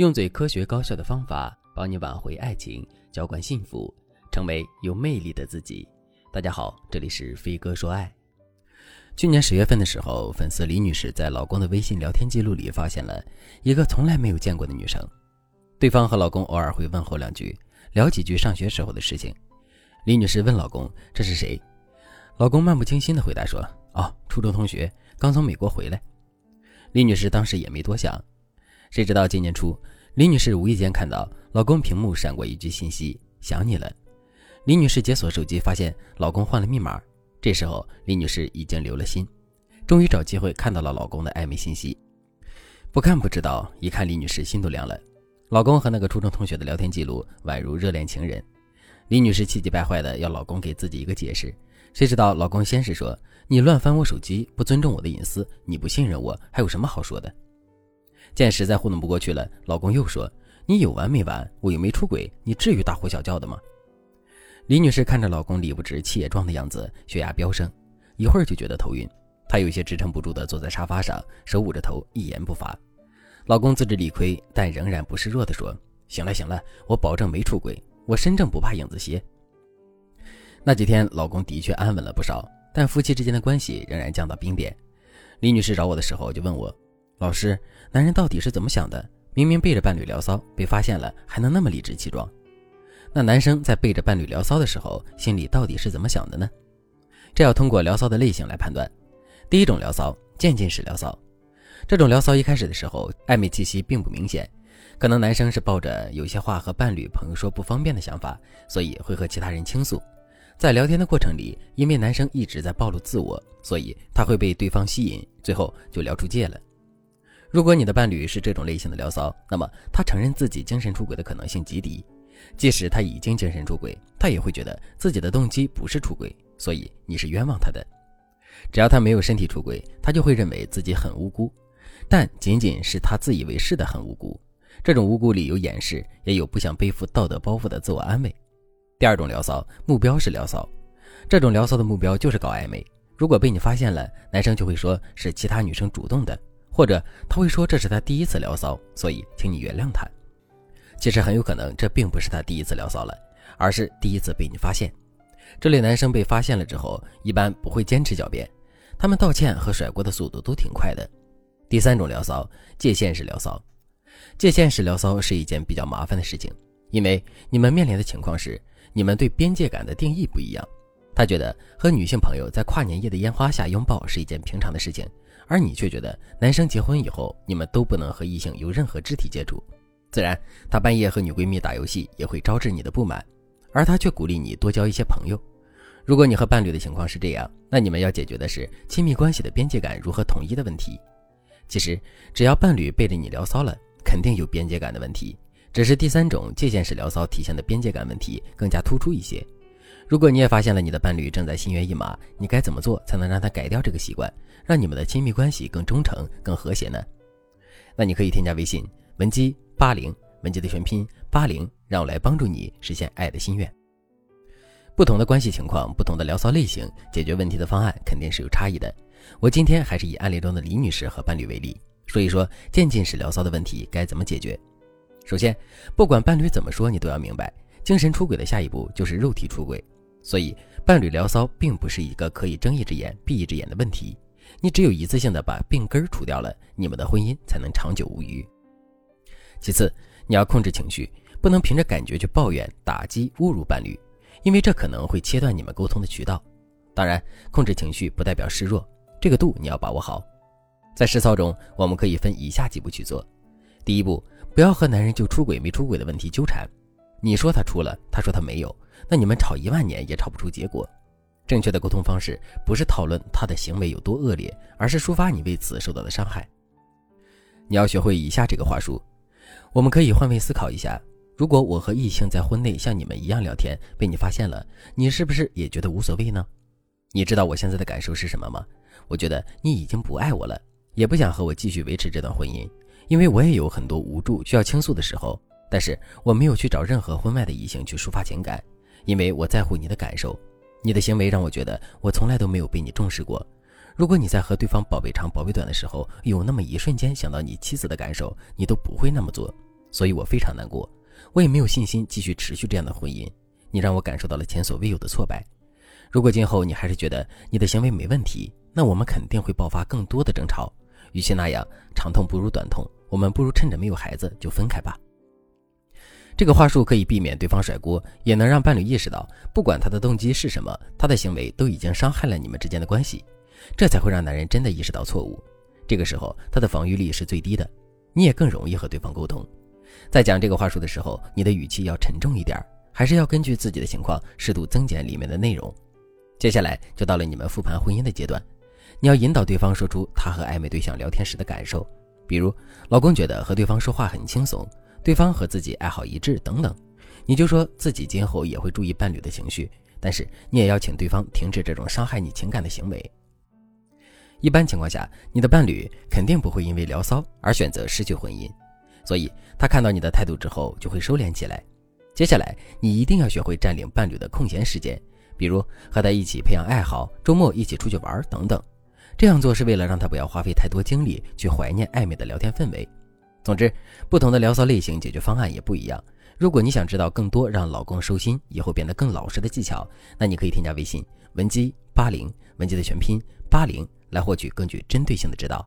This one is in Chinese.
用最科学高效的方法帮你挽回爱情，浇灌幸福，成为有魅力的自己。大家好，这里是飞哥说爱。去年十月份的时候，粉丝李女士在老公的微信聊天记录里发现了一个从来没有见过的女生。对方和老公偶尔会问候两句，聊几句上学时候的事情。李女士问老公：“这是谁？”老公漫不经心地回答说：“哦，初中同学，刚从美国回来。”李女士当时也没多想。谁知道今年初，李女士无意间看到老公屏幕闪过一句信息：“想你了。”李女士解锁手机，发现老公换了密码。这时候，李女士已经留了心，终于找机会看到了老公的暧昧信息。不看不知道，一看李女士心都凉了。老公和那个初中同学的聊天记录宛如热恋情人。李女士气急败坏的要老公给自己一个解释。谁知道老公先是说：“你乱翻我手机，不尊重我的隐私，你不信任我，还有什么好说的？”见实在糊弄不过去了，老公又说：“你有完没完？我又没出轨，你至于大呼小叫的吗？”李女士看着老公理不直气也壮的样子，血压飙升，一会儿就觉得头晕。她有些支撑不住的坐在沙发上，手捂着头，一言不发。老公自知理亏，但仍然不示弱的说：“行了行了，我保证没出轨，我身正不怕影子斜。”那几天，老公的确安稳了不少，但夫妻之间的关系仍然降到冰点。李女士找我的时候就问我。老师，男人到底是怎么想的？明明背着伴侣聊骚，被发现了还能那么理直气壮？那男生在背着伴侣聊骚的时候，心里到底是怎么想的呢？这要通过聊骚的类型来判断。第一种聊骚，渐进式聊骚。这种聊骚一开始的时候，暧昧气息并不明显，可能男生是抱着有些话和伴侣朋友说不方便的想法，所以会和其他人倾诉。在聊天的过程里，因为男生一直在暴露自我，所以他会被对方吸引，最后就聊出界了。如果你的伴侣是这种类型的聊骚，那么他承认自己精神出轨的可能性极低。即使他已经精神出轨，他也会觉得自己的动机不是出轨，所以你是冤枉他的。只要他没有身体出轨，他就会认为自己很无辜，但仅仅是他自以为是的很无辜。这种无辜里有掩饰，也有不想背负道德包袱的自我安慰。第二种聊骚，目标是聊骚，这种聊骚的目标就是搞暧昧。如果被你发现了，男生就会说是其他女生主动的。或者他会说这是他第一次聊骚，所以请你原谅他。其实很有可能这并不是他第一次聊骚了，而是第一次被你发现。这类男生被发现了之后，一般不会坚持狡辩，他们道歉和甩锅的速度都挺快的。第三种聊骚，界限式聊骚。界限式聊骚是一件比较麻烦的事情，因为你们面临的情况是，你们对边界感的定义不一样。他觉得和女性朋友在跨年夜的烟花下拥抱是一件平常的事情。而你却觉得男生结婚以后，你们都不能和异性有任何肢体接触，自然他半夜和女闺蜜打游戏也会招致你的不满，而他却鼓励你多交一些朋友。如果你和伴侣的情况是这样，那你们要解决的是亲密关系的边界感如何统一的问题。其实只要伴侣背着你聊骚了，肯定有边界感的问题，只是第三种界限式聊骚体现的边界感问题更加突出一些。如果你也发现了你的伴侣正在心猿意马，你该怎么做才能让他改掉这个习惯，让你们的亲密关系更忠诚、更和谐呢？那你可以添加微信文姬八零，文姬的全拼八零，让我来帮助你实现爱的心愿。不同的关系情况，不同的聊骚类型，解决问题的方案肯定是有差异的。我今天还是以案例中的李女士和伴侣为例，说一说渐进式聊骚的问题该怎么解决。首先，不管伴侣怎么说，你都要明白，精神出轨的下一步就是肉体出轨。所以，伴侣聊骚并不是一个可以睁一只眼闭一只眼的问题。你只有一次性的把病根除掉了，你们的婚姻才能长久无虞。其次，你要控制情绪，不能凭着感觉去抱怨、打击、侮辱伴侣，因为这可能会切断你们沟通的渠道。当然，控制情绪不代表示弱，这个度你要把握好。在实操中，我们可以分以下几步去做。第一步，不要和男人就出轨没出轨的问题纠缠。你说他出了，他说他没有。那你们吵一万年也吵不出结果。正确的沟通方式不是讨论他的行为有多恶劣，而是抒发你为此受到的伤害。你要学会以下这个话术：我们可以换位思考一下，如果我和异性在婚内像你们一样聊天，被你发现了，你是不是也觉得无所谓呢？你知道我现在的感受是什么吗？我觉得你已经不爱我了，也不想和我继续维持这段婚姻，因为我也有很多无助需要倾诉的时候，但是我没有去找任何婚外的异性去抒发情感。因为我在乎你的感受，你的行为让我觉得我从来都没有被你重视过。如果你在和对方宝贝长宝贝短的时候，有那么一瞬间想到你妻子的感受，你都不会那么做。所以我非常难过，我也没有信心继续持续这样的婚姻。你让我感受到了前所未有的挫败。如果今后你还是觉得你的行为没问题，那我们肯定会爆发更多的争吵。与其那样，长痛不如短痛，我们不如趁着没有孩子就分开吧。这个话术可以避免对方甩锅，也能让伴侣意识到，不管他的动机是什么，他的行为都已经伤害了你们之间的关系。这才会让男人真的意识到错误。这个时候，他的防御力是最低的，你也更容易和对方沟通。在讲这个话术的时候，你的语气要沉重一点，还是要根据自己的情况适度增减里面的内容。接下来就到了你们复盘婚姻的阶段，你要引导对方说出他和暧昧对象聊天时的感受，比如老公觉得和对方说话很轻松，对方和自己爱好一致等等，你就说自己今后也会注意伴侣的情绪，但是你也要请对方停止这种伤害你情感的行为。一般情况下，你的伴侣肯定不会因为聊骚而选择失去婚姻，所以他看到你的态度之后就会收敛起来。接下来，你一定要学会占领伴侣的空闲时间。比如和他一起培养爱好，周末一起出去玩等等，这样做是为了让他不要花费太多精力去怀念暧昧的聊天氛围。总之，不同的聊骚类型解决方案也不一样。如果你想知道更多让老公收心，以后变得更老实的技巧，那你可以添加微信文姬八零，文姬的全拼八零，来获取更具针对性的指导。